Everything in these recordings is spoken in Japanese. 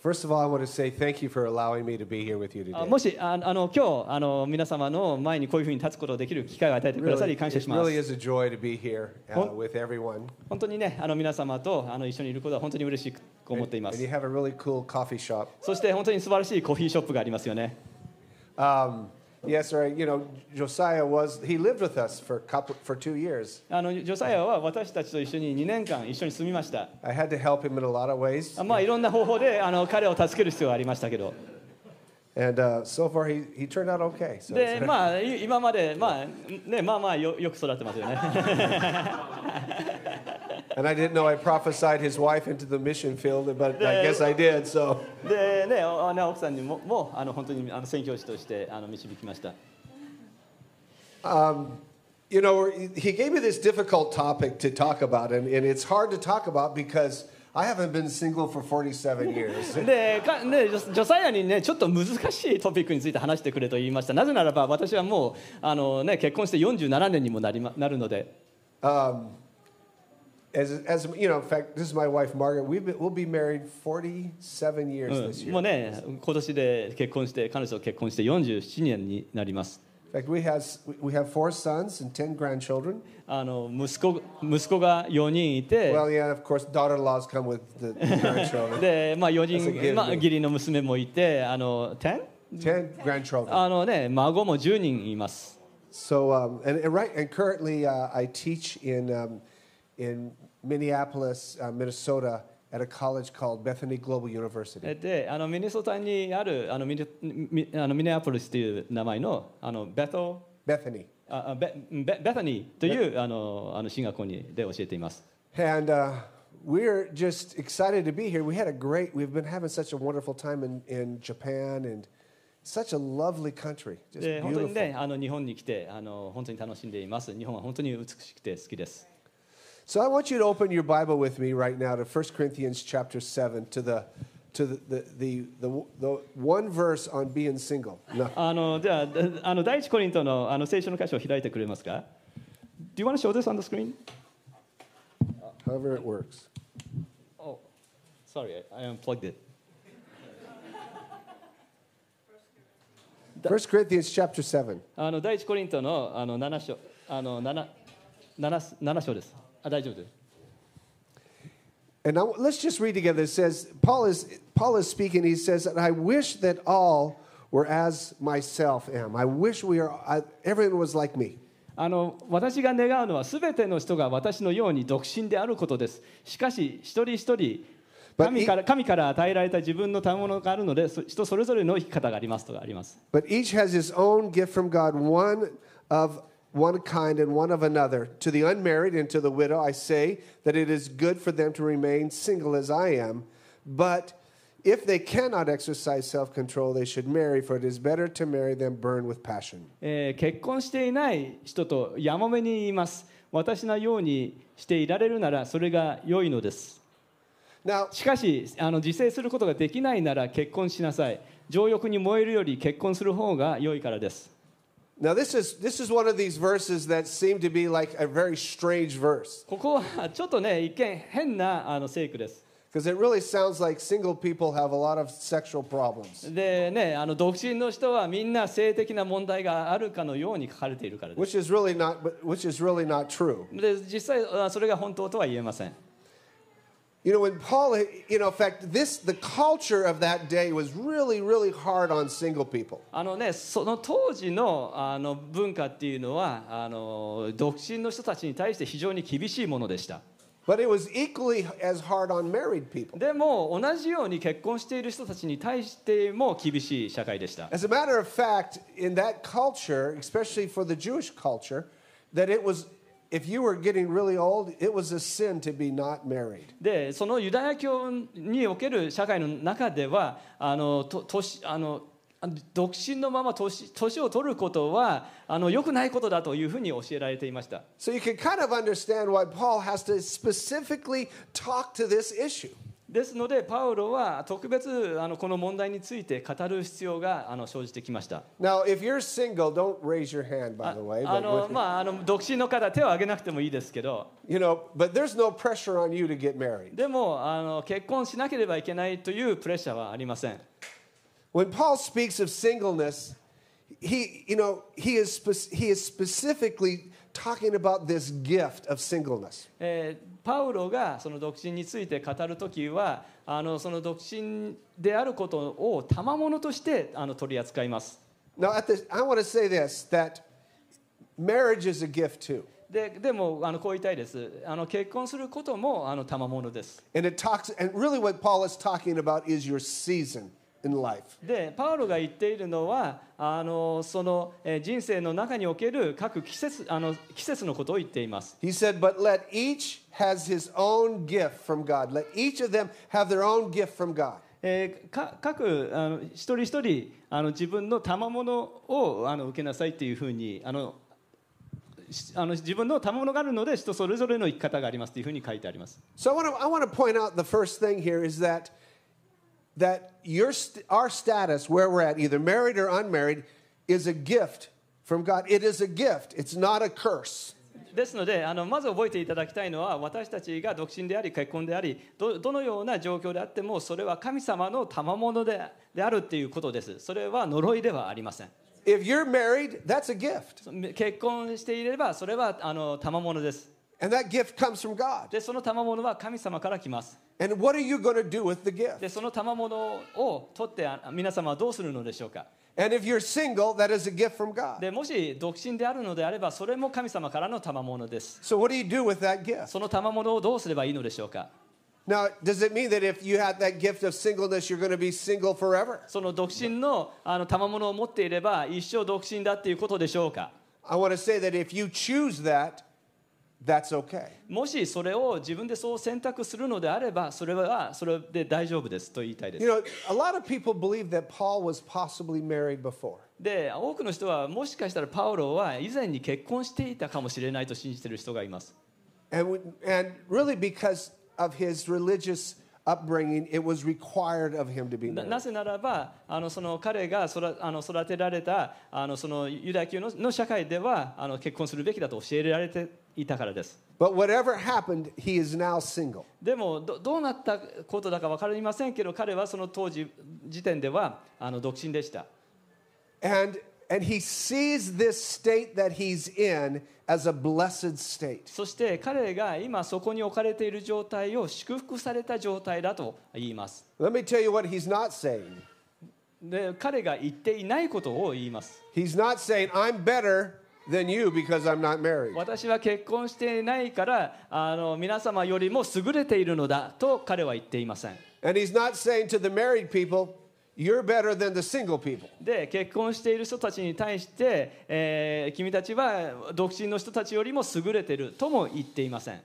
First of all, I want to say thank you for allowing me to be here with you あ today. もしああの今日あの皆様の前にこういうふうに立つことができる機会を与えてくださ Really, り感謝 it します really is a joy to be here uh, Hon- with everyone. 本当にねあの皆様とあの一緒にいることは本当に嬉しく思っていま And す you have a really cool coffee shop. そして本当に素晴らしいコーヒーショップがありますよね Um, yes, right. You know, Josiah was, he lived with us for, a couple, for two years. あのジョサヤは私たちと一緒に2年間一緒に住みました I had to help him in a lot of ways. あまあいろんな方法であの彼を助ける必要がありましたけど And uh, so far, he, he turned out okay. So で it's- まあい今までまあねまあまあよよく育ってますよね and I didn't know I prophesied his wife into the mission field, but I guess I did. So でねおね奥さんにももあの本当にあの宣教師としてあの導きました You know, he gave me this difficult topic to talk about, and, and it's hard to talk about because I haven't been single for 47 years. でかね、ジョサイアにねちょっと難しいトピックについて話してくれと言いましたなぜならば私はもうあの、ね、結婚して47年にもなり、ま、なるので Um, as, as you know, in fact, this is my wife Margaret. We've been, we'll be married 47 years うん this もう year. ね今年で結婚して彼女と結婚して47年になります In fact, we have we have four sons and 10 grandchildren. あの息子息子が4人いて Well, yeah, of course, daughter-in-laws come with the grandchildren. で、まあ、4 That's a 人、 good まあ、 one. 義理の娘もいてあの 10? 10 grandchildren. あのね孫も10人います So, um, and, and right, and currently uh, I teach in, um, in Minneapolis, uh, Minnesota, at a college called Bethany Global University. であのミネソタにあるあのミネミあのミネアポリスという名前のあのベト Bethany. ああベベベタニーというあのあの進学校にで教えています。 And uh, we're just excited to be here. We had a great, we've been having such a wonderful time in, in Japan and such a lovely country. Just で本当に beautiful. ねあの日本に来てあの本当に楽しんでいます。日本は本当に美しくて好きです。 So I want you to open your Bible with me right now to 1 Corinthians chapter 7 to the to the, the, the, the, the one verse on being single. No. あのじゃあだあの第一コリントのあの聖書の箇所を開いてくれますか Do you want to show this on the screen? However it works. Oh, sorry, I unplugged it. 1 Corinthians chapter 7. あの第一コリントのあの7章あの 7, 7, 7章です。 あ大丈夫です。And now let's just read together. It says, Paul is, Paul is speaking. He says, I wish that all were as myself am. I wish we are, I, everyone was like me. あの私が願うのはすべての人が私のように独身であることです。しかし一人一人神から神から与えられた自分の賜物があるのでそ人それぞれの生き方がありますとかあります。But each has his own gift from God, one of one kind and one of another. To the unmarried and to the widow, I say that it is good for them to remain single as I am. But if they cannot exercise self control, they should marry, for it is better to marry than burn with passion. えー結婚していない人とやもめに言います。私のようにしていられるならそれが良いのです。 Now, しかしあの自制することができないなら結婚しなさい。情欲に燃えるより結婚する方が良いからです。 now this is this is one of these verses that seem to be like a very strange verse ここはちょっとね一見変なあの聖句です。 because it really sounds like single people have a lot of sexual problems, でねあの独身の人はみんな性的な問題があるかのように書かれているからです。 which is really not which is really not true. で実際あそれが本当とは言えません。 You know, when Paul, you know, in fact, this the culture of that day was really, really hard on single people. あのね、その当時のあの文化っていうのはあの独身の人たちに対して非常に厳しいものでした。 But it was equally as hard on married people. でも同じように結婚している人たちに対しても厳しい社会でした。 As a matter of fact, in that culture, especially for the Jewish culture, that it was if you were getting really old, it was a sin to be not married. でそのユダヤ教における社会の中ではあのと年あのあの独身のまま年年を取ることはあの良くないことだというふうに教えられていました。So you can kind of understand why Paul has to specifically talk to this issue. ですのでパウロは特別あのこの問題について語る必要があの生じてきました。Now, if you're single, don't raise your hand, by あ the way. あのまああの独身の方手を挙げなくてもいいですけど you know, but there's no pressure on you to get married. でもあの結婚しなければいけないというプレッシャーはありません。When Paul speaks of singleness, he, you know, he is, spec- he is specifically talking about this gift of singleness. えーパウロがその独身について語るときはあのその独身であることを賜物としてあの取り扱います。Now, Marriage is a gift too. で,でもあのこう言いたいです。あの結婚することもあの賜物です。で、パウロが言っているのは、あのそのえ人生の中における各季節,あの季節のことを言っています。has his own gift from God. Let each of them have their own gift from God. えーか各あの一人一人あの自分の賜物をあの受けなさいっていうふうにあのしあの自分の賜物があるので人それぞれの生き方がありますというふうに書いてあります。 So I want to I want to point out the first thing here is that that your st- our status where we're at either married or unmarried is a gift from God. It is a gift. It's not a curse. ですのであのまず覚えていただきたいのは私たちが独身であり結婚でありどどのような状況であってもそれは神様の賜物でであるっていうことです。それは呪いではありません。If you're married, that's a gift. 結婚していればそれはあの賜物です。And that gift comes from God. でその賜物は神様から来ます。And what are you going to do with the gift? でその賜物を取ってあ皆様はどうするのでしょうか？And if you're single, that is a gift from God. でもし独身であるのであればそれも神様からの賜物です So what do you do with that gift? その賜物をどうすればいいのでしょうか Now, does it mean that if you had that gift of singleness, you're going to be single forever? その独身のあの賜物を持っていれば一生独身だっていうことでしょうか I want to say that if you choose that, that's okay. もしそれを自分でそう選択するのであればそれはそれで大丈夫ですと言いたいです You know, a lot of people believe that Paul was possibly married before. で多くの人はもしかしたらパウロは以前に結婚していたかもしれないと信じている人がいます And, and really, because of his religious upbringing, it was required of him to be な married. なぜならばあのその彼が育あの育てられたあのそのユダヤ教のの社会ではあの結婚するべきだと教えられていたからです But whatever happened, he is now single. でもどどうなったことだか分かりませんけど彼はその当時時点ではあの独身でした And, and he sees this state that he's in as a blessed state. そして彼が今そこに置かれている状態を祝福された状態だと言います Let me tell you what he's not saying. で彼が言っていないことを言います He's not saying, I'm better than you because I'm not married. 私は結婚していないからあの皆様よりも優れているのだと彼は言っていません And he's not saying to the married people, you're better than the single people. で結婚している人たちに対して、えー君たちは独身の人たちよりも優れているとも言っていません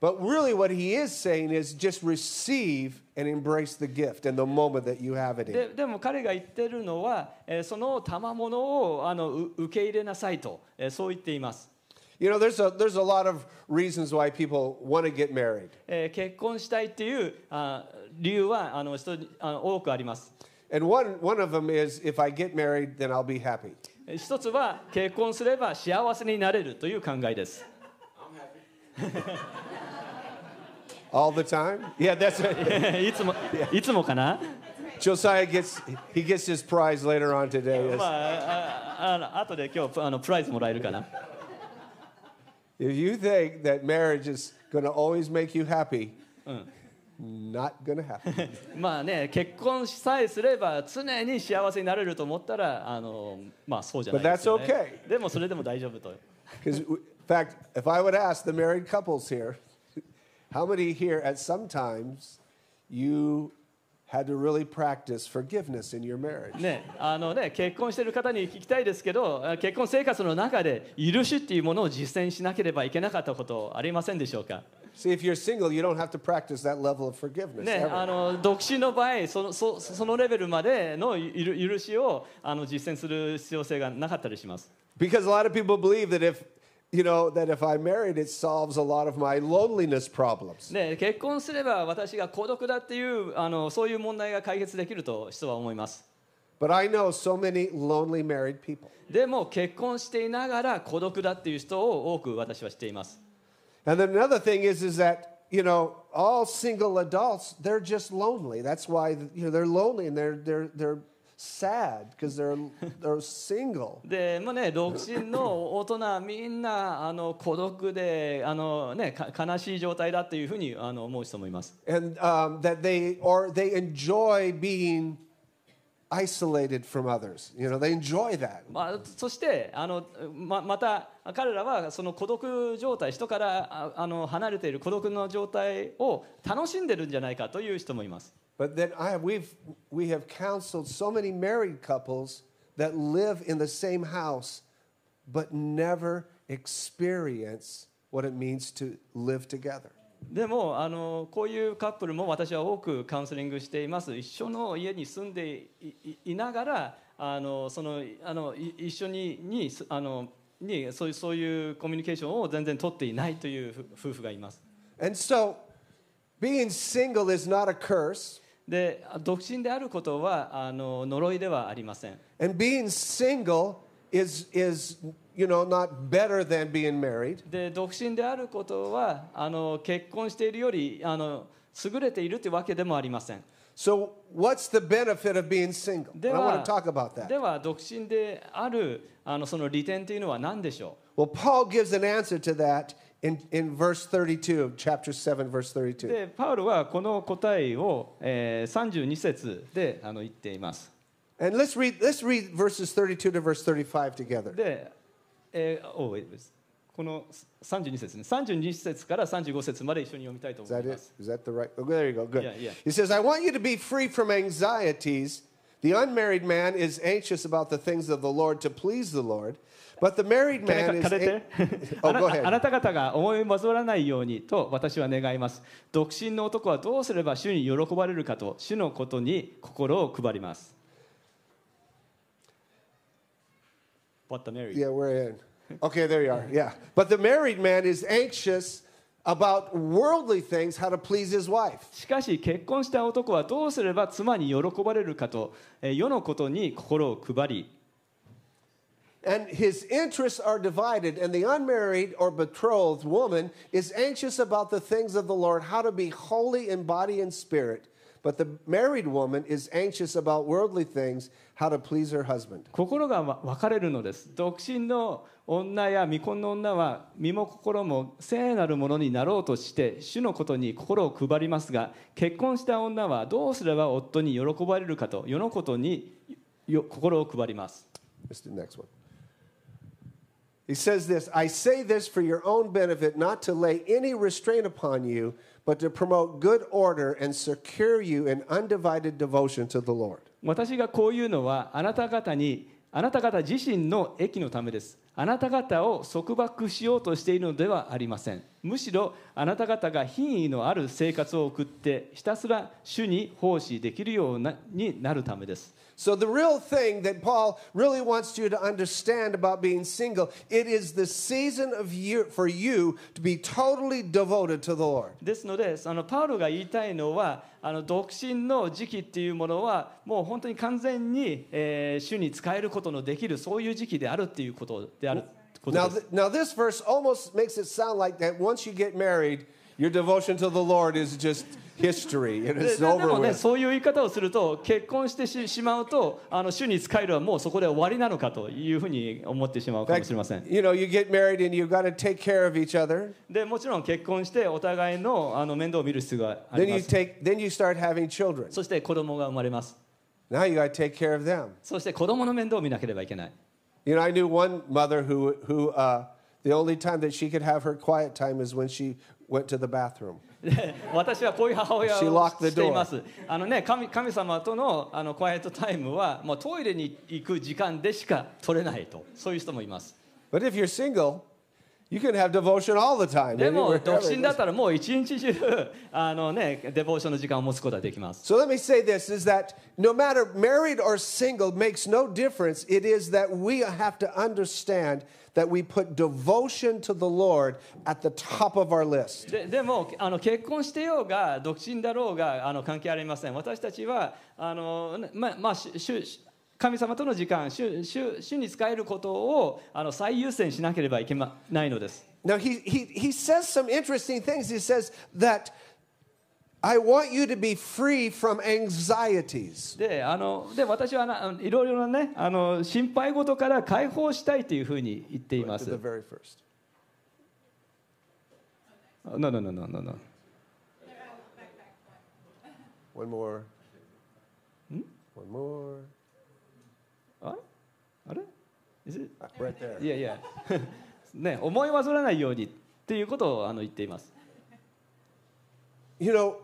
But really, what he is saying is just receive and embrace the gift and the moment that you have it in. ででも彼が言っているのは、えーその賜物をあのう受け入れなさいと、えーそう言っています、 You know, there's a, there's a lot of reasons why people want to get married. えー結婚したいっていうあ理由はあの人にあの多くあります And one, one of them is if I get married, then I'll be happy. えー一つは結婚すれば幸せになれるという考えです All the time? Yeah, that's right. いつもいつもかな Josiah gets, he gets his prize later on today. まあああの後で今日あのプライズもらえるかな If you think that marriage is going to always make you happy, not going to happen. まあね結婚さえすれば常に幸せになれると思ったらあのまあそうじゃないですよ、ね But that's okay. でもそれでも大丈夫と Because, in fact, if I would ask the married couples here, how many here at some times you had to really practice forgiveness in your marriage? ねあのね結婚している方に聞きたいですけどあ結婚生活の中で許しっていうものを実践しなければいけなかったことありませんでしょうか See, if you're single, you don't have to practice that level of forgiveness. ね、ever. あの独身の場合そのそそのレベルまでのゆる許しをあの実践する必要性がなかったりします Because a lot of people believe that if you know, that if I married, it solves a lot of my loneliness problems. で結婚すれば私が孤独だっていうあのそういう問題が解決できると人は思います But I know so many lonely married people. でも結婚していながら孤独だっていう人を多く私は知っています And then another thing is, is that, you know, all single adults, they're just lonely. That's why, you know, they're lonely and they're, they're, they're sad because they're, they're single. でもね独身の大人みんなあの孤独であの、ね、か悲しい状態だっていうふうにあの思う人もいます And um, that they, or they enjoy being isolated from others. You know, they enjoy that. まあ、そしてあのままた彼らはその孤独状態人からああの離れている孤独の状態を楽しんでるんじゃないかという人もいます But then I, we've, we have counseled so many married couples that live in the same house but never experience what it means to live together. でもあのこういうカップルも私は多くカウンセリングしています一緒の家に住んでいいいながらあのそのあのい一緒ににすあのにそういうそういうコミュニケーションを全然取っていないというふ夫婦がいます And so being single is not a curse, で独身であることはあの呪いではありません and being single is, is you know, not better than being married. で独身であることはあの結婚しているよりあの優れているというわけでもありません So, what's the benefit of being single? で I は want to talk about that. では独身であるあのその利点というのは何でしょ Well, Paul gives an answer to that in, in verse 32 of chapter 7, verse う 32. でパウロはこの答えを、えー、32節であの言っています And let's read, let's read verses 32 to verse 35 together. で、えー、おこの32節ね32節から35節まで一緒に読みたいと Is 思い that ま it? す Is that the right? Oh, there you go. Good. Yeah, yeah. He says, I want you to be free from anxieties. The unmarried man is anxious about the things of the Lord to please the Lord, but the married か man is. かれて oh, あな go あ ahead. なた方が思い煩わないようにと私は願います独身の男はどうすれば主に喜ばれるかと主のことに心を配ります What the married Yeah, we're in. Okay, there you are. Yeah. But the married man is anxious about worldly things, how to please his wife. しかし結婚した男はどうすれば妻に喜ばれるかとえー世のことに心を配り And his interests are divided, and the unmarried or betrothed woman is anxious about the things of the Lord, how to be holy in body and spirit. But the married woman is anxious about worldly things, how to please her husband. 心がわ分かれるのです独身の女や未婚の女は身も心も聖なるものになろうとして主のことに心を配りますが結婚した女はどうすれば夫に喜ばれるかと世のことによ心を配ります Let's do the next one. He says this I say this for your own benefit, not to lay any restraint upon you, but to promote good order and secure you in undivided devotion to the Lord. 私がこういうのはあなた方にあなた方自身の益のためですあなた方を束縛しようとしているのではありません。むしろあなた方が品位のある生活を送ってひたすら主に奉仕できるようなになるためです。So the real thing that Paul really wants you to understand about being single, it is the season of year for you to be totally devoted to the Lord. ですのであのパウロが言いたいのはあの独身の時期っていうものはもう本当に完全に、えー主に使えることのできるそういう時期であるっていうことであること Now, です th- now this verse almost makes it sound like that once you get married, your devotion to the Lord is just history and で it's でで over もね.そういう言い方をすると結婚してししまうとあの主に使えるはもうそこで終わりなのかというふうに思ってしまうかもしれません you know, you get married and you've got to take care of each other. でもちろん結婚してお互いのあの面倒を見る必要があり Then ま you す take, then you start having children. そして子供が生まれます Now you got to take care of them. そして子供の面倒を見なければいけない You know, I knew one mother who, who uh, the only time that she could have her quiet time is when she went to the bathroom. で私はこういう母親 She を locked the していますあの、ね、神神様とのあのクワイエットタイムはもうトイレに行く時間でしか取れないとそういう人もいます But if you're single, You can have devotion all the time. でも anywhere, 独身だっ wherever. たらもう一日中あのねデボーションの時間を持つことができます So let me say this is that no matter married or single makes no difference. It is that we have to understand that we put devotion to the Lord at the top of our list. ででもあの結婚してようが独身だろうがあの関係ありません私たちはあの、ねままあ、主主 神様との時間主主主に使えることをあの最優先しなければいけまないのです Now, he, he, he says some interesting things. He says that I want you to be free from anxieties. であので私はないろいろなねあの心配事から解放したいというふうに言っています the。very first. No, no, no, no, no, no. One more. One more. Is it- Ah, Right there. いやいや、ね、思い煩わないようにっていうことをあの言っています。You know,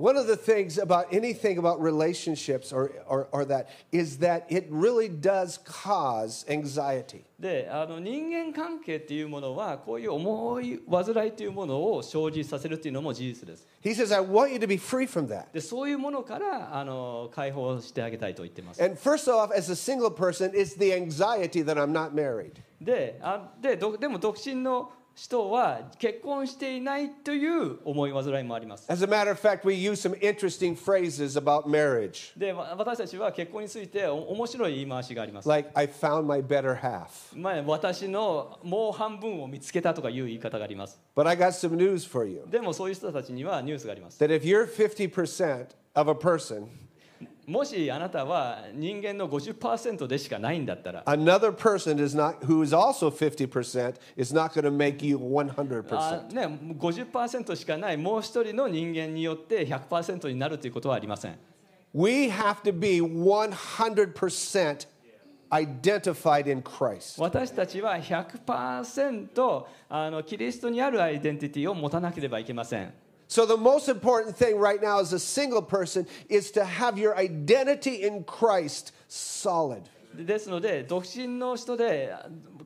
one of the things about anything about relationships or, or, or that is that it really does cause anxiety. であの人間関係っていうものはこういう思い煩いというものを生じさせるっていうのも事実です。 He says, I want you to be free from that. でそういうものからあの解放してあげたいと言ってます。 And first off, as a single person, it's the anxiety that I'm not married. であでどでも独身の 人は結婚していないという思い煩いもあります。As a matter of fact, we use some interesting phrases about marriage, でわ私たちは結婚についてお面白い言い回しがあります。like, I found my better half. まあ、私のもう半分を見つけたとかいう言い方があります。But I got some news for you でもそういう人たちにはニュースがあります。that if you're 50% of a person, もしあなたは人間の50%でしかないんだったら、another person is not, who is also 50% is not going to make you 100%. あね、50%しかないもう一人の人間によって100%になるということはありません。We have to be 100% identified in Christ. 私たちは100%あのキリストにあるアイデンティティを持たなければいけません。So, the most important thing right now as a single person is to have your identity in Christ solid. でですので独身の人で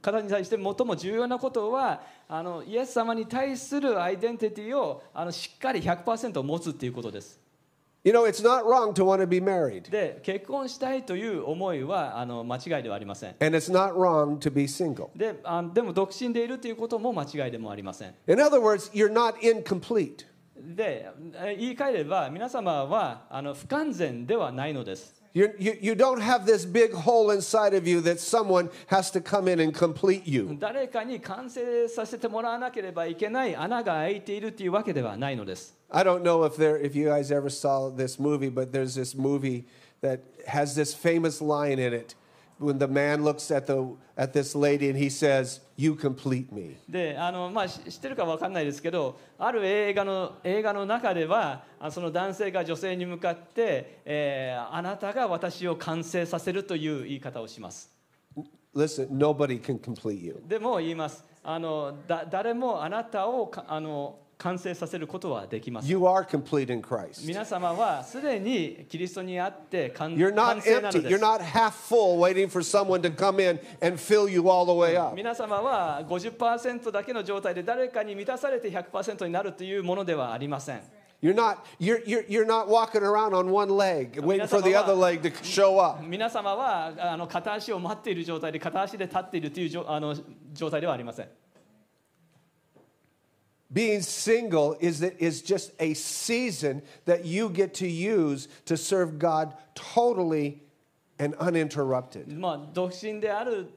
方に対して最も重要なことはあのイエス様に対するアイデンティティをあのしっかり100%持つっていうことです。You know, it's not wrong to want to be married, で結婚したいという思いはあの間違いではありません。and it's not wrong to be single. であでも独身でいるということも間違いでもありません。In other words, you're not incomplete. でえ言い換えれば皆様はあの不完全ではないのです。 You're, you, you don't have this big hole inside of you that someone has to come in and complete you. 誰かに完成させてもらわなければいけない穴が開いているというわけではないのです。 I don't know if there if you guys ever saw this movie, but there's this movie that has this famous line in it when the man looks at the at this lady and he says, "You complete me." であのまあ、し知ってるかわかんないですけどある映画の映画の中ではあその男性が女性に向かって、えーあなたが私を完成させるという言い方をします Listen, nobody can complete you. でも言いますあのだ誰もあなたをかあの完成させることはできません You are complete in Christ. 皆様はすでにキリストにあって完 You're 完 not 成なの empty. で You're す not half full waiting for someone to come in and fill you all the way up. 皆様は50%だけの状態で誰かに満たされて100%になるというものではありません You're not you're, you're, you're not walking around on one leg waiting for the other leg to show up. 皆様はあの片足を待っている状態で片足で立っているというあの状態ではありません Being single is, that is just a season that you get to use to serve God totally and uninterrupted. まあ独身である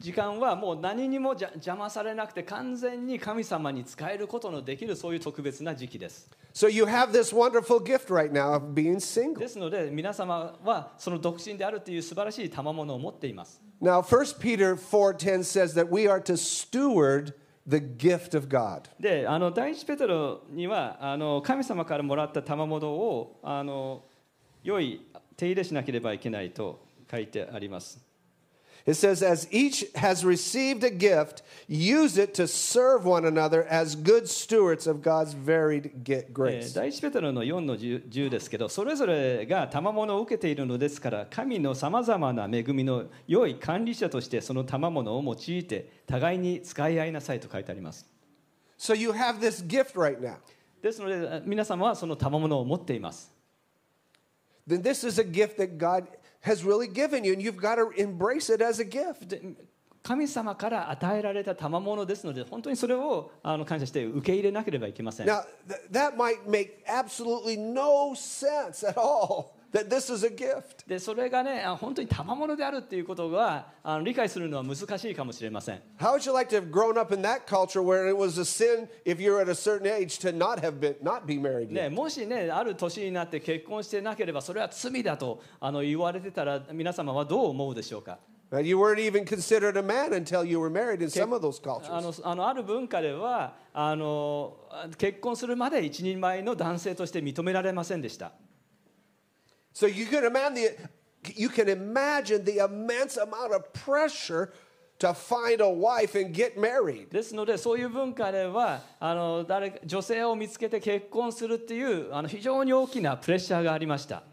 時間はもう何にもじゃ邪魔されなくて完全に神様に使えることのできるそういう特別な時期です So you have this wonderful gift right now of being single. ですので皆様はその独身であるという素晴らしい賜物を持っています Now 1 Peter 4:10 says that we are to steward the gift of God. であの第一ペテロにはあの神様からもらった賜物をあの良い手入れしなければいけないと書いてあります It says, As each has received a gift, use it to serve one another as good stewards of God's varied grace. 第一ペテロの4の 10, 10ですけどそれぞれが賜物を受けているのですから神のさまざまな恵みの良い管理者としてその賜物を用いて互いに使い合いなさいと書いてあります So you have this gift right now. ですので皆様はその賜物を持っています Then this is a gift that God has really given you, and you've got to embrace it as a gift. で神様から与えられた賜物ですので本当にそれをあの感謝して受け入れなければいけません Now, th- that might make absolutely no sense at all That this is a gift. でそれがねあ本当に賜物であるっていうことがあの理解するのは難しいかもしれません How would you like to have grown up in that culture where it was a sin if you're at a certain age to not have been not be married ね?もしねある年になって結婚してなければそれは罪だとあの言われてたら皆様はどう思うでしょうか you weren't even considered a man until you were married in some of those あ cultures. のあのある文化ではあの結婚するまで一人前の男性として認められませんでした So you can imagine the, you can imagine the immense amount of pressure to find a wife and get married. ですのでそういう文化ではあの誰女性を見つけて結婚するっていうあの非常に大きなプレッシャーがありました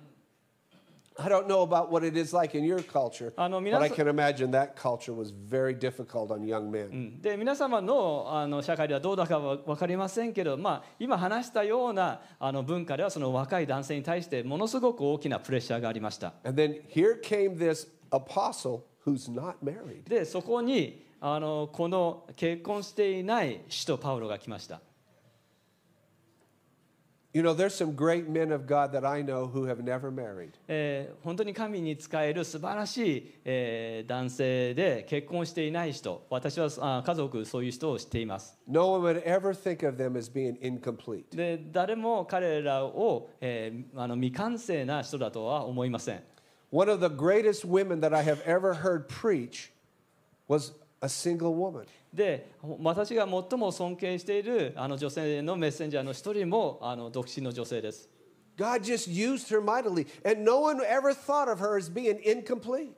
I don't know about what it is like in your culture, but I can imagine that culture was very difficult on young men. うんで皆様のあの社会ではどうだかは分かりませんけど、まあ、今話したようなあの文化ではその若い男性に対してものすごく大きなプレッシャーがありました And then here came this apostle who's not married. でそこにあのこの結婚していない使徒パウロが来ました、You know, there's some great men of God that I know who have never married. えー本当に神に仕える素晴らしい、えー男性で結婚していない人私はあ家族そういう人を知っています No one would ever think of them as being incomplete. で誰も彼らを、えーあの未完成な人だとは思いません One of the greatest women that I have ever heard preach was a single woman. で私が最も尊敬しているあの女性のメッセンジャーの一人もあの独身の女性です。God just used her mightily, and no one ever thought of her as being incomplete.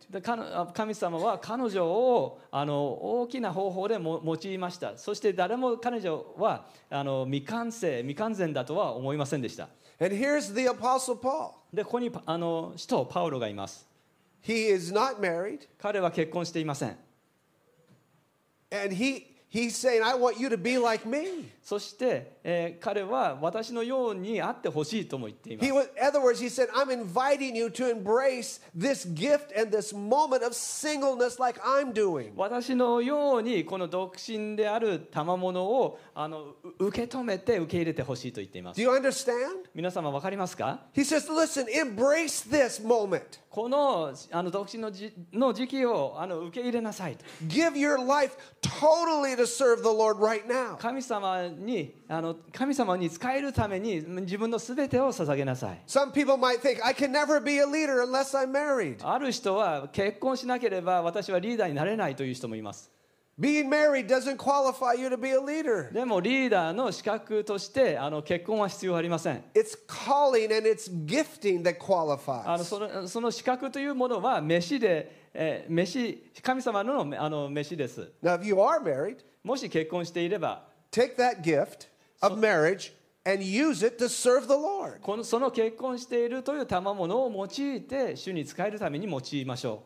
神様は彼女をあの大きな方法でも用いました。そして誰も彼女はあの未完成未完全だとは思いませんでした。And here's the Apostle Paul. でここにあの使徒パウロがいます。He is not married, 彼は結婚していません and he, he's saying, I want you to be like me. そして、えー彼は私のようにあってほしいとも言っています He was, in other words, he said, I'm inviting you to embrace this gift and this moment of singleness like I'm doing. 私のようにこの独身である賜物をあのう受け止めて受け入れてほしいと言っていま Do す you understand? 皆様分かりますか He says, listen, embrace this moment. このあの独身のじの時期をあの受け入れなさいと Give your life totally to serve the Lord right now. 神様にあの神様に使えるために自分のすべてを捧げなさい Some people might think, I can never be a leader unless I'm married. ある人は結婚しなければ私はリーダーになれないという人もいます Being married doesn't qualify you to be a leader. でもリーダーの資格としてあの結婚は必要ありません It's calling and it's gifting that あの qualifies. そのその資格というものは飯で、えー飯神様のあの飯です Now, if you are married, もし結婚していれば take that gift of marriage and use it to serve the Lord. このその結婚しているという賜物を用いて主に使えるために用いましょ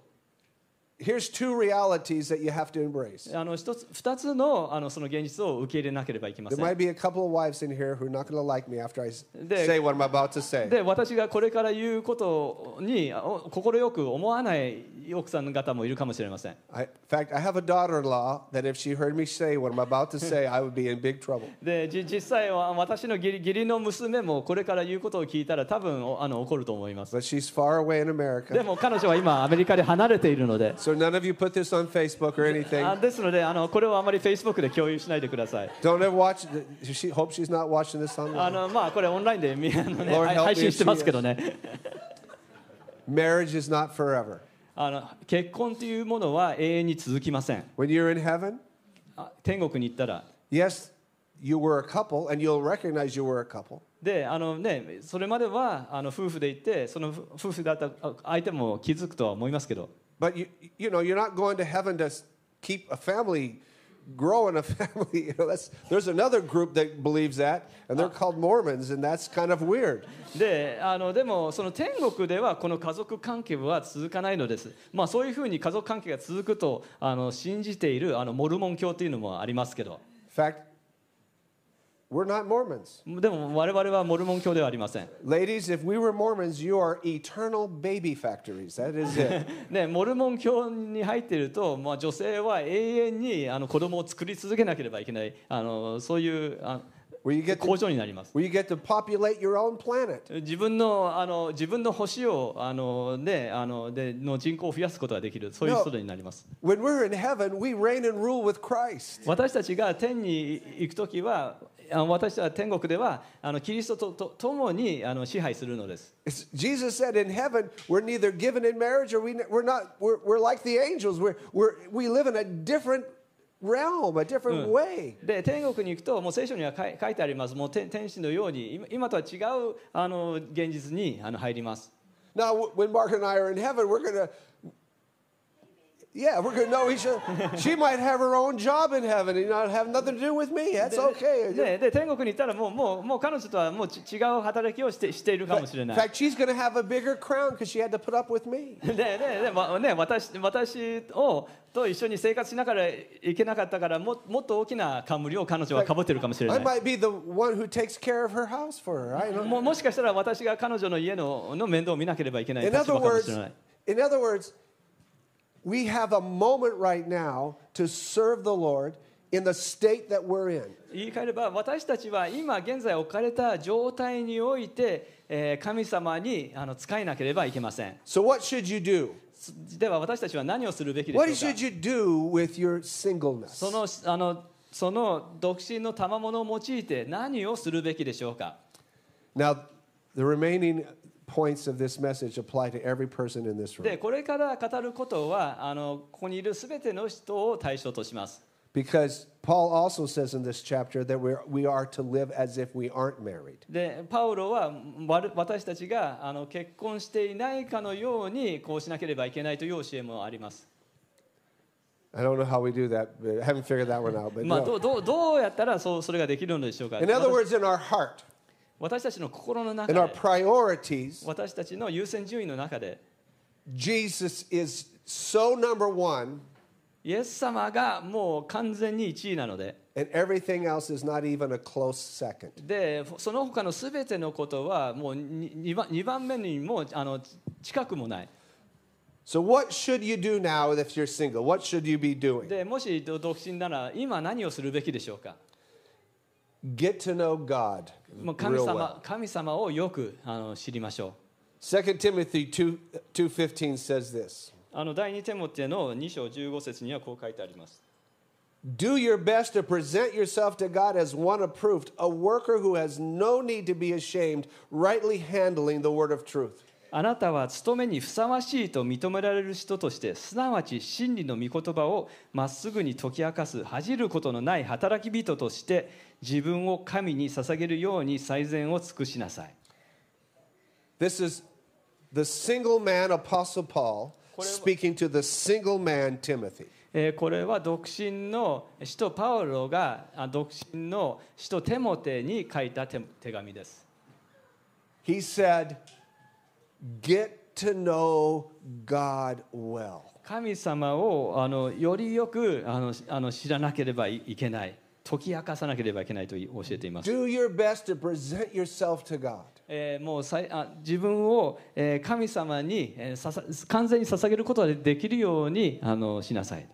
Here's two realities that you have to embrace. うあの一つ二つのあのその現実を受け入れなければいけませ There ん might be a couple of wives in here who are not going to like me after I s- De- say what I'm about to say. で私がこれから言うことに快く思わない奥さん方もいるかもしれません I, in fact, I have a daughter-in-law that if she heard me say what I'm about to say, I would be in big trouble. でじ実際は私の義理義理の娘もこれから言うことを聞いたら多分おあの怒ると思います But she's far away in で America. も彼女は今アメリカで離れているので So none of you put this on Facebook or anything. あですのであのこれをあまり Facebook で共有しないでください Don't ever watch. She hope she's not watching this あ online. のまあこれオンラインでみあの、ね、Lord 配 help me 配信してますけどね Marriage is not forever. あの結婚というものは永遠に続きません When you're in heaven, あ天国に行ったら yes, you were a couple and you'll recognize you were a couple. であのねそれまではあの夫婦でいてその夫夫婦だったあ相手も気づくとは思いますけど But you, you know, you're not going to heaven to keep a family, growing a family. You know, that's, there's another group that believes that, and they're called Mormons, and that's kind of weird. であのでもその天国ではこの家族関係は続かないのです、まあ、そういうふうに家族関係が続くとあの信じているあのモルモン教というのもありますけど In fact, We're not Mormons. でも我々はモルモン教ではありません。ねモルモン教に入っていると、まあ、女性は永遠にあの子供を作り続けなければいけない、あのそういうあ we get 工場になります。we get to populate your own planet. 自分の,あの,自分の星をあの、ね、あの,での人口を増やすことができる、そういうことになります。私たちが天に行くときは、私は天国ではあのキリストとと共にあの支配するのです Jesus said in heaven, we're neither given in marriage or we, we're not, we're, we're like the angels. We're, we're, we live in a different realm, a different way. で天国に行くともう聖書には書いてありますもう天天使のように今今とは違うあの現実にあの入ります Now, when Mark and I are in heaven, we're going to, yeah, we're to know each other. She might have her own job in heaven and not have nothing to do with me. That's okay. でで天国に行ったらもうもうもう彼女とはもうち違う働きをしてしているかもしれ In ない fact, she's going to have a bigger crown because she had to put up with me. ででで、まね、私私をと一緒に生活しながらいけなかったからももっと大きな冠を彼女はかぶってるかもしれ I ない might be the one who takes care of her house for her. I know. ももしかしたら私が彼女の家のの面倒を見なければいけない In 立 other 場かも words, しれない in other words, we have a moment right now to serve the Lord in the state that we're in. 言い換えれば私たちは今現在置かれた状態において、えー神様にあの使えなければいけません So what should you do? では私たちは何をするべきでしょ What うか should you do with your singleness? そのあのその独身の賜物を用いて何をするべきでしょうか Now, the remaining points of this message apply to every person in this で room これから語ることはあのここにいるすべての人を対象とします because Paul also says in this chapter that we're, we are to live as if we aren't married. でパウロはわる私たちがあの結婚していないかのようにこうしなければいけないという教えもあります I don't know how we do that, but I haven't figured that one out. But まあ、no. どうどうどうやったらそうそれができるのでしょうか in other 私 words, in our heart, 私たちの心の中 in our で priorities, 私たちの優先順位の中で Jesus is so number one, イエス様がもう完全に1位なので and everything else is not even a close second. でその他のすべてのことはもう 2, 番2番目にもあの近くもない So, what should you do now if you're single? What should you be doing? でもし独身なら今何をするべきでしょうか Get to know God もう神様.神様をよくあの知りましょ2 Timothy 2 2:15 says this. うあの第2テモテの2章15節にはこう書いてあります Do your best to present yourself to God as one approved, a worker who has no need to be ashamed, rightly handling the word of truth. あなたは務めにふさわしいと認められる人としてすなわち真理の御言葉をまっすぐに解き明かす恥じることのない働き人として自分を神に捧げるように最善を尽くしなさい This is the single man apostle Paul speaking to the single man Timothy. えーこれは独身の使徒パウロがあ独身の使徒テモテに書いた手手紙です He said, "Get to know God well." 神様をあのよりよくあのあの知らなければいいけない解き明かさなければいけないと教えています Do your best to present yourself to God. えーもうさいあ自分を、えー神様に、えーささ完全に捧げることができるようにあのしなさい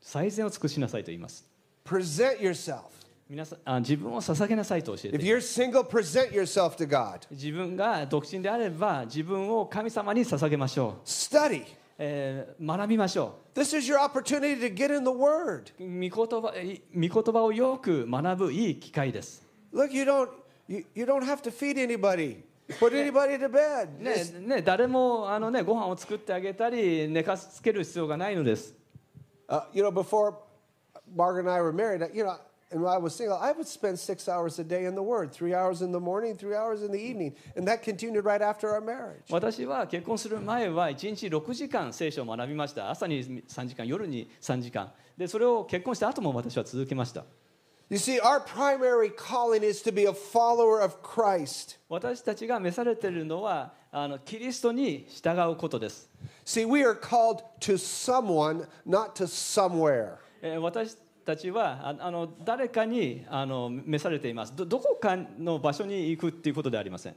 最善を尽くしなさいと言います Present yourself. 皆さんあ自分を捧げなさいと教えて If います you're single, present yourself to God. 自分が独身であれば自分を神様に捧げましょう、Study. えー学びましょ This is your opportunity to get in the Word. う御言葉い御言葉をよく学ぶいい機会です Look, you don't you, you don't have to feed anybody, put anybody to bed. ねね、誰もあの、ね、ご飯を作ってあげたり寝かしつける必要がないのです Uh, you know, before Margaret and I were married, you know, and when I was single, I would spend six hours a day in the Word, three hours in the morning, three hours in the evening, and that continued right after our marriage. 私は結婚する前は1日6時間聖書を学びました朝に3時間夜に3時間でそれを結婚した後も私は続けました You see, our primary calling is to be a follower of Christ. 私たちが召されているのはあのキリストに従うことです See, we are called to someone, not to somewhere. えー私たちはああの誰かにあの召されていますどどこかの場所に行くっていうことではありません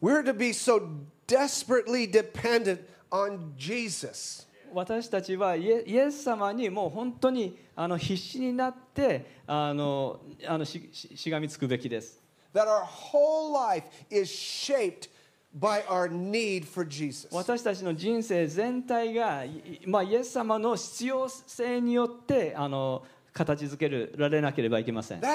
We're to be so desperately dependent on Jesus. 私たちはイエス様にもう本当にあの必死になってあのあのしししがみつくべきです That our whole life is shaped by our need for Jesus. 私たちの人生全体が、いまあ、イエス様の必要性によってあの形づけるられなければいけません。ま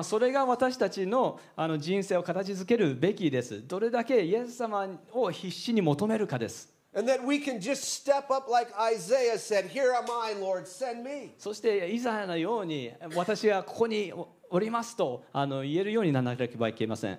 あそれが私たちの,あの人生を形づけるべきです。どれだけイエス様を必死に求めるかです。そしてイザヤのように私はここにおりますとあの言えるようにならなければいけません。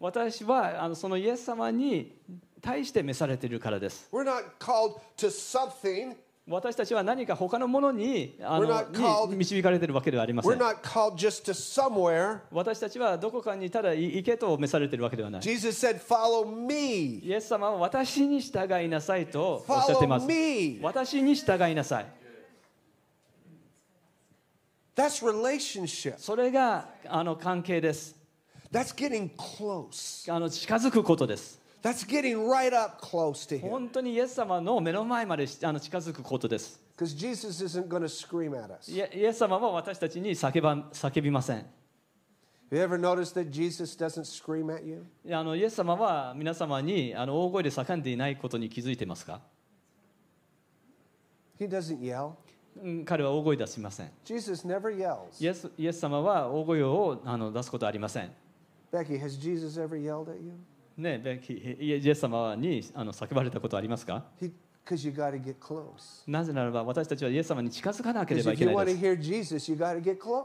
私はあのそのイエス様に対して召されているからです We're not called to something. 私たちは何か他のものにあ We're の not called- に導かれているわけではありません not called just to somewhere. 私たちはどこかにただ行けと召されているわけではない Jesus said, Follow me. イエス様は私に従いなさいとおっしゃっています me. 私に従いなさい That's relationship. それがあの関係です That's getting close. あの近づくことです That's getting right up close to him. 本当にイエス様の目の前までしあの近づくことです Because Jesus isn't going to scream at us. イエス様は私たちに叫ば叫びません Have you ever noticed that Jesus doesn't scream at you? あのイエス様は皆様にあの大声で叫んでいないことに気づいてますか、He doesn't yell. うん、彼は大声出しません Jesus never yells. イエスイエス様は大声をあの出すことはありません Becky, has Jesus ever yelled at you? ね、イエス様にあの叫ばれたことありますか？なぜならば私たちはイエス様に近づかなければいけない。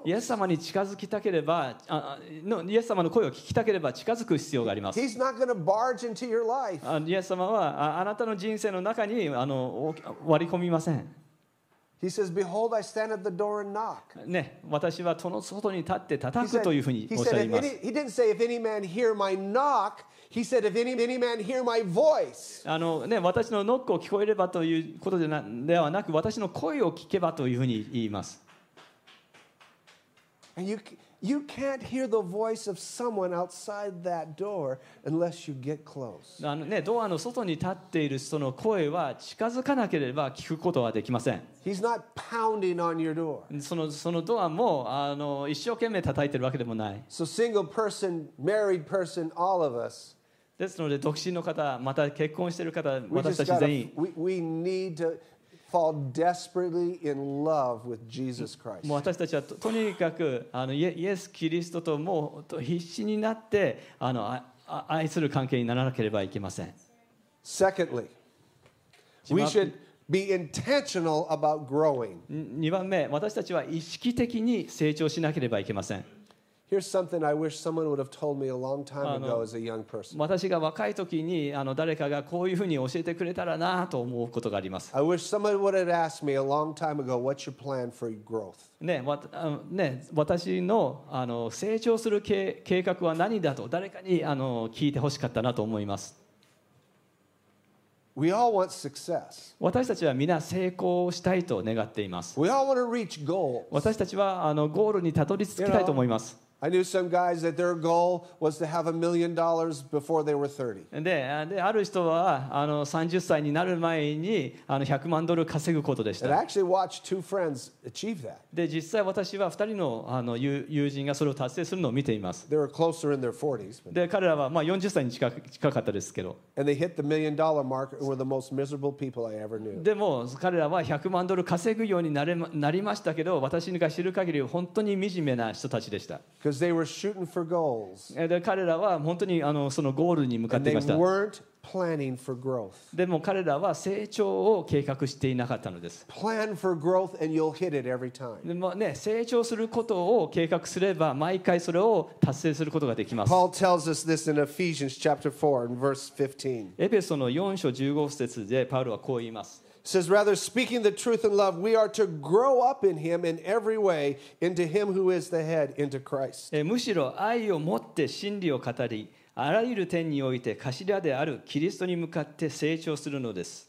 イエス様に近づきたければあの、イエス様の声を聞きたければ近づく必要があります。イエス様はあ,あなたの人生の中にあの割り込みません。ね、私はその外に立って叩くというふうに。He said, if any, any man hear my voice. あの、ね、私のノックを聞こえればということでなではなく私の声を聞けばというふうに言います And you, you can't hear the voice of someone outside that door unless you get close. あの、ね、ドアの外に立っているその声は近づかなければ聞くことはできません He's not pounding on your door. そのそのドアもあの一生懸命叩いてるわけでもない So, single person, married person, all of us, ですので、独身の方、また結婚している方、私たち全員。もう私たちはと,にかくあのイエス・キリストともう必死になってあのあ愛する関係にならなければいけません。二2番目、私たちは意識的に成長しなければいけません。私が若い時に誰かがこういうふうに教えてくれたらなと思うことがあります。ね,ね、私の,あの成長する計,画は何だと誰かにあの聞いてほしかったなと思います。私たちは皆成功したいと願っています。私たちはあのゴールにたどり着きたいと思います。I knew some guys that their goal was to have a million dollars before they were 30. であである人はあの30歳になる前にあの100万ドル稼ぐことでし And I た actually watched two friends achieve that. で実際私は2人のあの友友人がそれを達成するのを見ています They were closer in their 40s. But, で彼らはまあ40歳に近く近かったですけど and they hit the million dollar mark and were the most miserable people I ever knew. でも彼らは100万ドル稼ぐようになれまなりましたけど私が知る限り本当に惨めな人たちでした they were shooting for goals えーで彼らは本当にあのそのゴールに向かっていました planning for growth. でも彼らは成長を計画していなかったのです Plan for growth and you'll hit it every time. でもね、成長することを計画すれば毎回それを達成することができます Paul tells us this in Ephesians chapter 4 and verse 15. エペソの4章15節でパウロはこう言います It says, Rather, speaking the truth in love, we are to grow up in him in every way into him who is the head, into Christ. えーむしろ愛を持って真理を語りあらゆる点において頭であるキリストに向かって成長するのです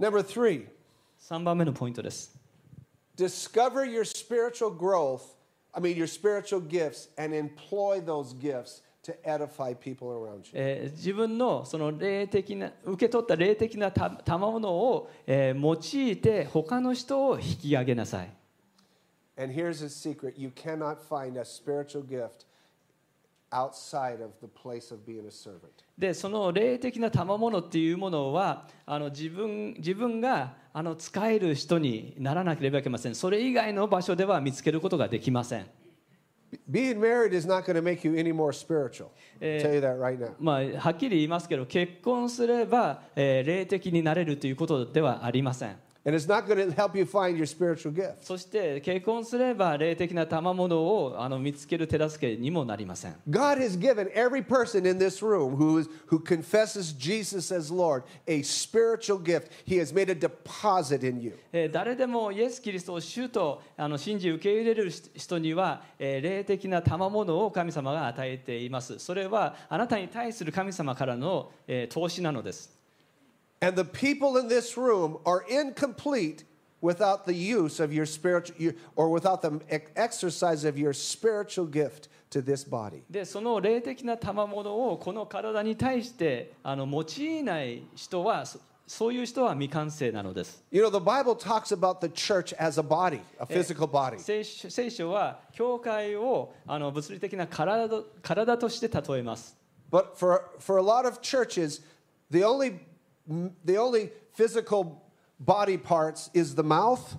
Number three, 3番目のポイントです discover your spiritual growth, I mean, your spiritual gifts, and employ those gifts えー自分のその霊的な受け取った霊的なた賜物を、えー用いて他の人を引き上げなさい。And here's a secret. You cannot find a spiritual gift outside of the place of being a servant. でその霊的な賜物っていうものはあの自分自分があの使える人にならなければいけません。それ以外の場所では見つけることができません Being married is not going to make you any more spiritual. Eh, tell you that right now. まあ、はっきり言いますけど結婚すれば、えー霊的になれるということではありません And it's not going to help you find your spiritual gift. そして結婚すれば霊的な賜物をあの見つける手助けにもなりません God has given every person in this room who, is, who confesses Jesus as Lord a spiritual gift. He has made a deposit in you. えー誰でもイエス・キリストを主とあの信じ受け入れる人には、えー霊的な賜物を神様が与えていますそれはあなたに対する神様からの、えー投資なのです And the people in this room are incomplete without the use of your spiritual, your- or without the ex- exercise of your spiritual gift to this body. でその霊的な賜物をこの体に対してあの用いない人はそそういう人は未完成なのです You know, the Bible talks about the church as a body, a physical body. 聖書聖書は教会をあの物理的な体と体として例えます But for, for a lot of churches, the only, the only physical body parts is the mouth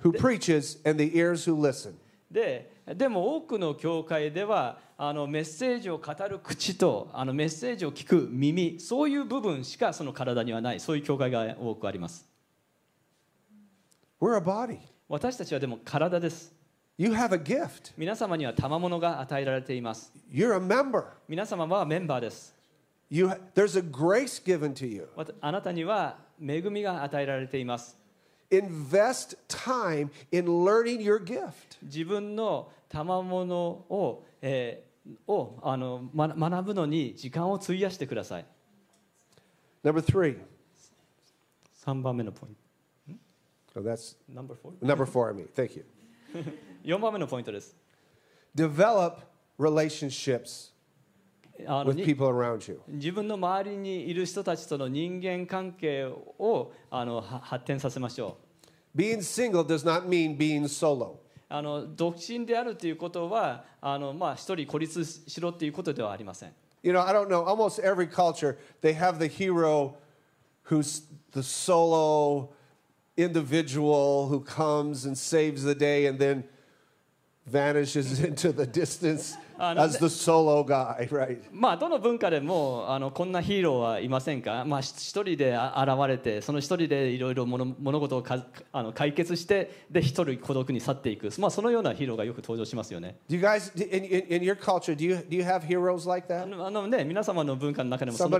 who preaches and the ears who listen. ででも多くの教会ではあのメッセージを語る口とあのメッセージを聞く耳そういう部分しかその体にはないそういう教会が多くあります We're a body. 私たちはでも体です You have a gift. 皆様には賜物が与えられています You're a member. 皆様はメンバーです You, ha- there's a grace given to you. わたあなたには恵みが与えられています Invest time in learning your gift. 自分の賜物を,、えーをあの、ま、学ぶのに時間を費やしてください Number three. 3番目のポイン Oh, that's ト Number four number four, I mean. Thank you. 4番目のポイントです Develop relationships あの with に people around you. 自分の周りにいる人たちとの人間関係をあのは発展させましょ Being single does not mean being solo. うあの独身であるということはあの、まあ、一人孤立しろということではありません You know, I don't know, almost every culture, they have the hero who's the solo individual who comes and saves the day and then まあどの文化でもあのこんなヒーローはいませんか？まあ一人で現れてその一人でいろいろ物事をあの解決してで一人孤独に去っていく。まあそのようなヒーローがよく登場しますよね。あの,ね皆様の文化の中でもその、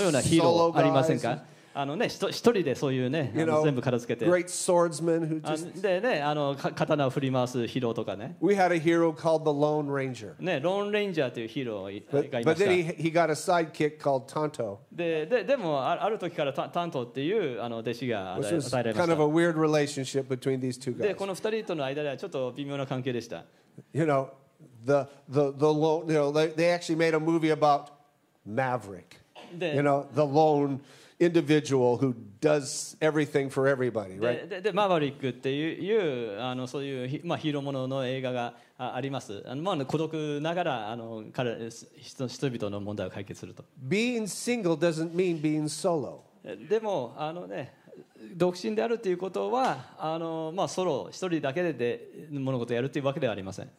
ようなヒーローありませんか？あのね一人でそういうね know, 全部片付けて great swordsmen who あ just. でねあのか刀を振り回すヒーローとかね We had a hero called the Lone Ranger. ねローンレンジャーというヒーロー But, がいま but した then he, he got a sidekick called Tonto, でででもあある時からタタントっていうあの弟子が which 与え was られま kind し of a た weird relationship between these two で guys. この二人との間ではちょっと微妙な関係でした You know, the, the, the lone, you know, they, they actually made a movie about Maverick. You know, the lone individual who does everything for everybody, で right? ででマーヴァリックっていういうあのそういうヒ,、まあ、ヒーローものの映画があありますあの、まあ、孤独ながらあの彼人人々の問題を解決すると Being single doesn't mean being solo. でもあのね独身であるということはあの、まあ、ソロ一人だけでで物事をやるというわけではありません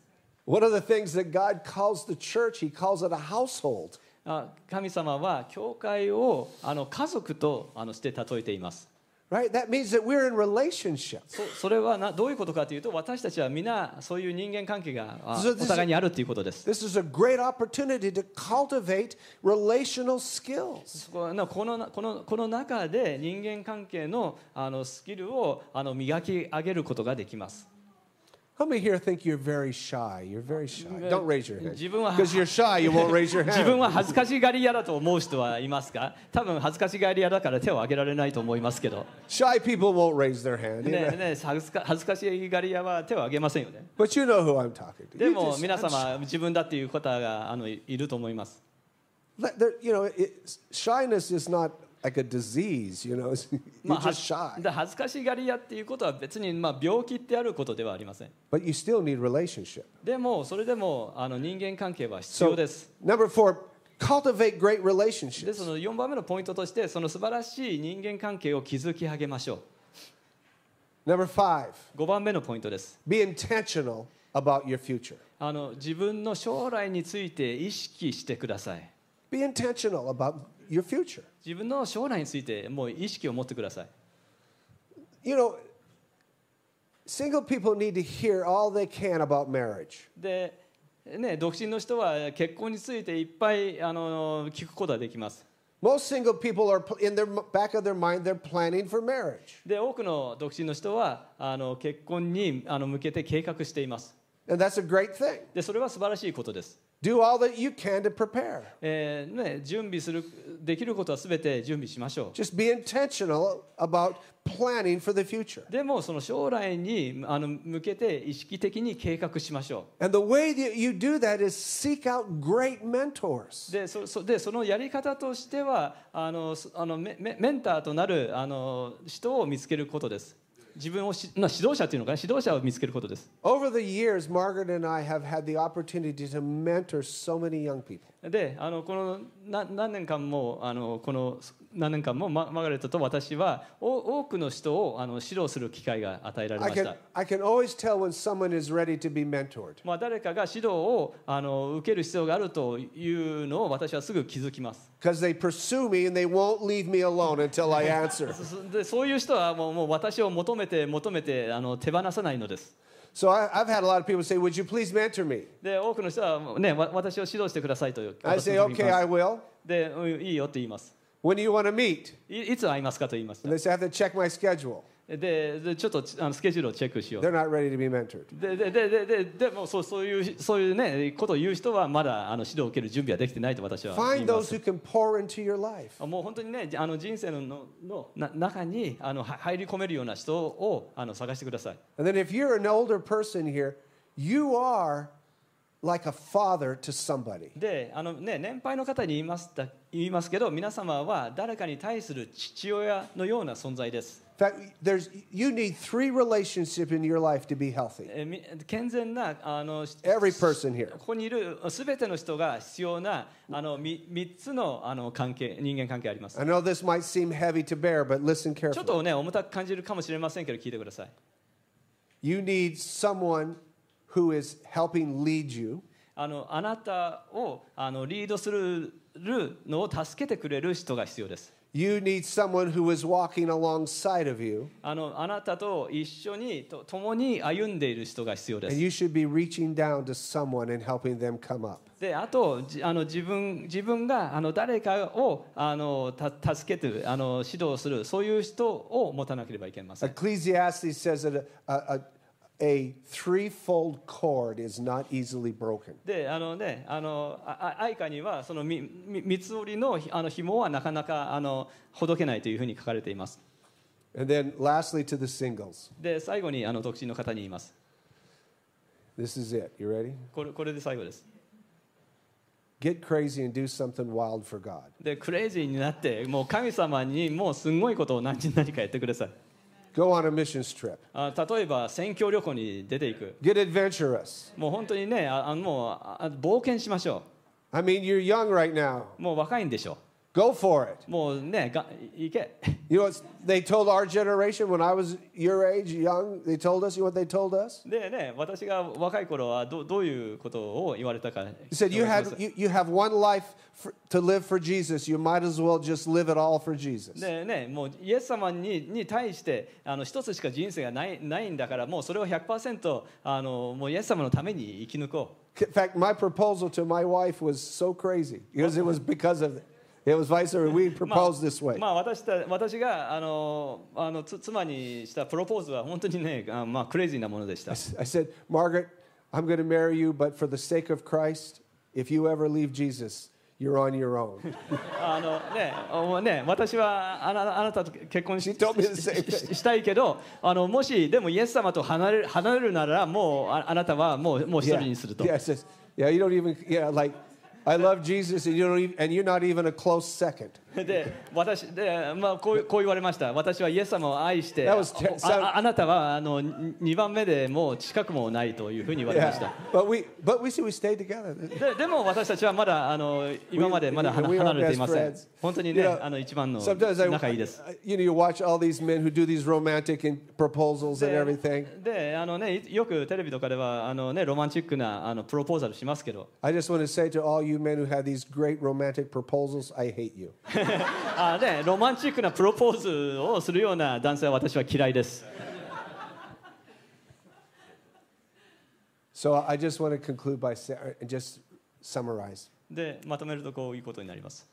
One of the things that God calls the church, He calls it a household. あ神様は教会をあの家族とあのして例えています Right? That means that we're in relationship. そそれはなどういうことかというと私たちは皆そういう人間関係がお互いにあるということです This is a great opportunity to cultivate relational skills. このこのこの中で人間関係のあのスキルをあの磨き上げることができます。How many here think you're very shy? You're very shy. Don't raise your hand. 自分は Because you're shy, you won't raise your 自分 hand. は恥ずかしがり屋だと思う人はいますか多分恥ずかしがり屋だから手を挙げられないと思いますけど、Shy people won't raise their hand. you ね know. ね、恥ずか恥ずかしがり屋は手を挙げませんよね。But you know who I'm talking to. で You も just- 皆 I'm 様自分だっていう方があのいいると思います。Let- there- you know, it, shyness is not like a disease. You know, you're まあ、just は shy, で恥ずかしがり屋っていうことは別にまあ病気ってあることではありません。but you still need relationship. でもそれでもあの人間関係は必要 So です。number four, cultivate great で relationships. その4番目のポイントとしてその素晴らしい人間関係を築き上げましょ Number five, う5番目のポイントです be intentional about your future. あの自分の将来について意識してください Be intentional about your future. 自分の将来についてもう意識を持ってください You know, single people need to hear all they can about marriage. で、ね、独身の人は結婚についていっぱいあの聞くことができます Most single people are in their back of their mind, they're planning for marriage. で多くの独身の人はあの結婚にあの向けて計画しています And that's a great thing. でそれは素晴らしいことです Do all that you can to prepare. えーね、準備するできることはすべて準備しましょう。でもその将来にあの向けて意識的に計画しましょう。で,そ、のやり方としては、あのあのメ,メンターとなるあの人を見つけることです。自分をし、まあ、指導者というのか指導者を見つけることです。で、あのこの何,何年間もあのこの何年間もママーガレットと私はお多くの人をあの指導する機会が与えられま I し can, た I can always tell when someone is ready to be mentored. まあ、誰かが指導をあの受ける必要があるというのを私はすぐ気づきます。Because they pursue me and they won't leave me alone until I answer. でそういう人はもうもう私を求めて求めてあの手放さないのです。So I, I've had a lot of people say, Would you please mentor me? で多くの人は、ね、わ私を指導してくださいと I 私 say, Okay, ま I す will. で、うんいいよって言います。When do you want to meet? いいつ会いますかと言いまし And they say, I have to check my schedule. た。ででちょっとあのスケジュールをチェックしよう。They're not ready to be mentored. ででででででもそうそういうそういうねことを言う人はまだあの指導を受ける準備はできてないと私は言 Find いま those す who。can pour into your life. もう本当にねあの人生のののな中にあのは入り込めるような人をあの探してください。And then if you're an older person here, you are であの、ね、年配の方に言い,ますた言いますけど、皆様は誰かに対する父親のような存在です。健全なあのここにいるすべての人が必要なあの 3, つの,あの関係人間関係あります。ちょっと、ね、重たく感じるかもしれませんけど、聞いてください。Who is helping lead you. あのあなたをあのリードするのを助けてくれる人が必要です。You need someone who is walking alongside of you. あのあなたと一緒にと共に歩んでいる人が必要で And す。you should be reaching down to someone and helping them come up. であとじあの自分自分があの誰かをあのた助けてあの指導するそういう人を持たなければいけません。Ecclesiastes says that a, a, a threefold cord is not easily broken. であのねあのああ愛花にはそのみみ三つ折りのあの紐はなかなかあのほどけないというふうに書かれています。And then lastly to the singles. で最後にあの独身の方に言います。This is it. You ready? これこれで最後です。Get crazy and do something wild for God. でクレイジーになってもう神様にもうすごいことを何 何かやってください。Go on a missions trip. あ例えば宣教旅行に出ていく。Get adventurous. もう本当にねああのもうあ冒険しましょ I mean, you're young right now. う。もう若いんでしょ Go for it. もうねがいけ You know, what they told our generation when I was your age, young, they told us, you know what they told us? でね私が若い頃はどどういうことを言われたか They said, you, お願いしま had, す you, you have one life for, to live for Jesus. You might as well just live it all for Jesus. でね、もうイエス様にに対してあの一つしか人生がないないんだからもうそれを100%あのもうイエス様のために生き抜こ In fact, my proposal to my wife was so crazy because it was because of it Was vice versa. We proposed this way. まあ、私た私があのあのつ妻にしたプロポーズは本当にねあまあクレイジーなものでした I said, Margaret, I'm going to marry you, but for the sake of Christ, if you ever leave Jesus, you're on your own. あのねおね私はあなあなたと結婚ししししたいけどあのもしでもイエス様と離れる離れるならもうああなたはもうもう一人 yeah. にすると。yeah, it says, yeah, you don't even, yeah, like, I love Jesus, and you're not even a close second. で私で、まあ、こうこう言われました私はイエス様を愛してあああなたはあの2番目でもう近くもないというふうに言われました but we, but we see we stayed together. ででも私たちはまだあの今までまだ離れていません.本当に You ね know, あの一番の仲いいです you know, you watch all these men who do these romantic proposals and で everything. であのねよくテレビとかではあのねロマンチックなあのプロポーザルしますけど I just want to say to all you men who have these great romantic proposals, I hate you. あねロマンチックなプロポーズをするような男性は私は嫌いです So I just want to conclude by just summarize. でまとめるとこういうことになります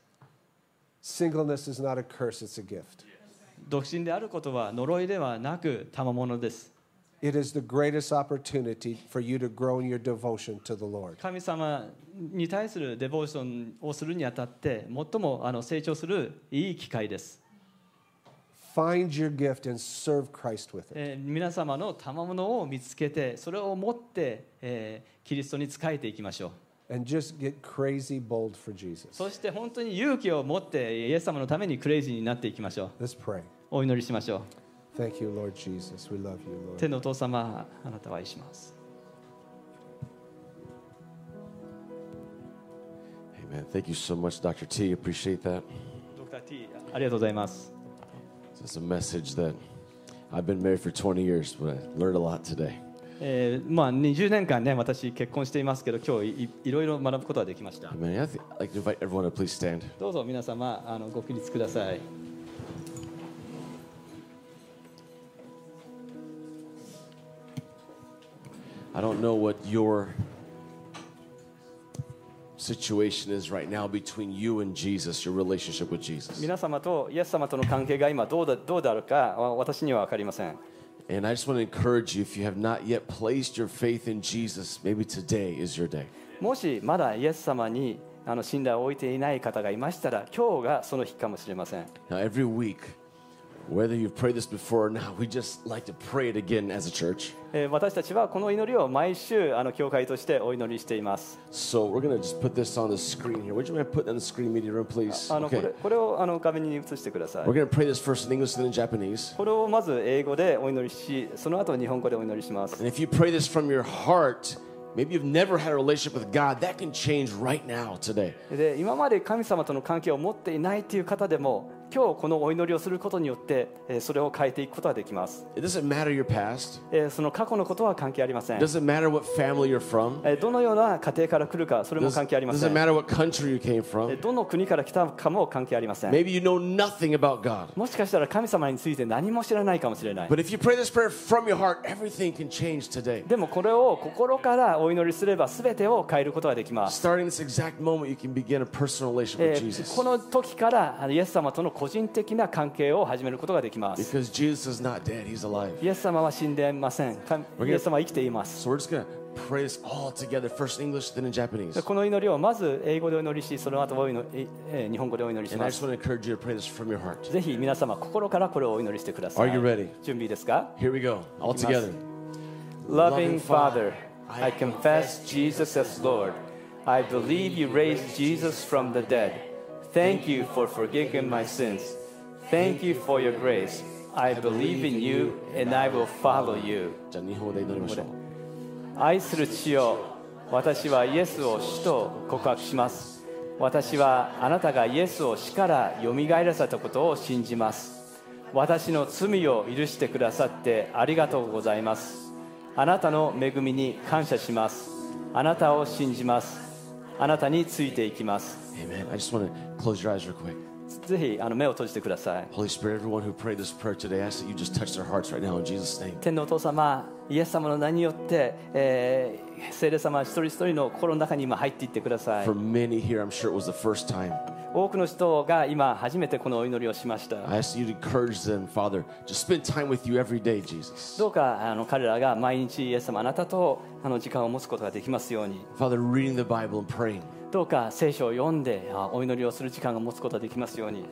Singleness is not a curse, it's a gift. 独身であることは呪いではなく賜物です It is the greatest opportunity for you to grow in your devotion to the Lord. 神様に対するデボーションをするにあたって最もあの成長するいい機会です、Find your gift and serve Christ with it. えー皆様の賜物を見つけてそれを持って、えーキリストに仕えていきましょう And just get crazy bold for Jesus. そして本当に勇気を持ってイエス様のためにクレイジーになっていきましょう Let's pray. お祈りしましょ Thank you, Lord Jesus. We love you, う Lord. 天のお父様あなたを愛します Amen. Thank you so much, Dr. T. Appreciate that. ドクター T ありがとうございます It's a message that I've been married for 20 years, but I learned a lot today. えーまあ、20年間ね私結婚していますけど今日いいろいろ学ぶことができました Amen. I think, I'd like to invite everyone to please stand. どうぞ皆様あのご起立ください I don't know what your situation is right now between you and Jesus, your relationship with Jesus. 皆様とイエス様との関係が今どうだどうであるかわ私には分かりません And I just want to encourage you if you have not yet placed your faith in Jesus, maybe today is your day. もしまだイエス様にあの信頼を置いていない方がいましたら今日がその日かもしれません Now, every week, whether you've prayed this before or not, we just like to pray it again as a church. えー私たちはこの祈りを毎週あの教会としてお祈りしています So we're going to just put this on the screen here. Would you mind putting it on the screen, media room, please? あのこれ Okay. これをあの画面に映してください We're going to pray this first in English and then in Japanese. これをまず英語でお祈りしその後日本語でお祈りします And if you pray this from your heart, maybe you've never had a relationship with God, that can change right now, today. で今まで神様との関係を持っていないという方でも 今日このお祈りをすることによってそれを変えていくことができます。その過去のことは関係ありません。どのような家庭から来るかそれも関係ありません。どの国から来たかも関係ありません。もしかしたら神様について何も知らないかもしれない。でもこれを心からお祈りすれば全てを変えることができます。この時からイエス様との個人的な関係を始めることができます Because Jesus is not dead, he's alive. イエス様は死んでいません神 gonna- イエス様は生きています So we're just to pray this all together, first English, then in Japanese. この祈りをまず英語でお祈りしその後お祈りえー日本語でお祈りし And I ま just す want to encourage you to pray this from your heart. ぜひ皆様心からこれをお祈りしてください Are you ready? 準備ですか Here we go, all together. Loving Father, I confess Jesus as Lord. I believe you raised Jesus from the dead. Thank you for forgiving my sins. Thank you for your grace. I believe in you and I will follow you. じゃあ日本語で祈りましょう。愛する父よ私はイエスを主と告白します私はあなたがイエスを死からよみがえらせたことを信じます私の罪を許してくださってありがとうございますあなたの恵みに感謝しますあなたを信じますあなたについていきます Amen. I just want to close your eyes real quick. ぜひあの目を閉じてください Holy Spirit, everyone who prayed this prayer today, I ask that you just touch their hearts right now in Jesus' name. 天のお父様イエス様の名によって、えー聖霊様一人一人の心の中に今入っていってください For many here, I'm sure it was the first time. 多くの人が今初めてこのお祈りをしました。Them, day, どうかあの彼らが毎日、イエス様あなたとあの時間を持つことができますように。どうか聖書を読んでお祈りをする時間を持つことができますように。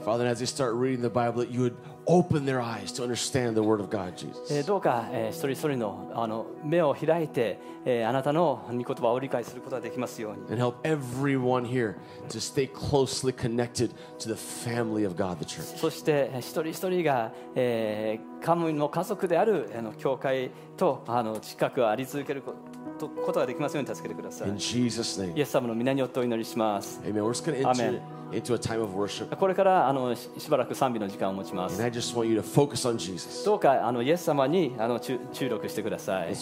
えどうか、えー、一人一人の,あの目を開いて、え、あなたの御言葉を理解することができますように。そして一人一人が、えー、神の家族であるあの教会とあの近くあり続けること。とことができますように助けてください。イエス様の皆にお祈りします。これからあのしばらく賛美の時間を持ちます。どうかあのイエス様にあの注力してください。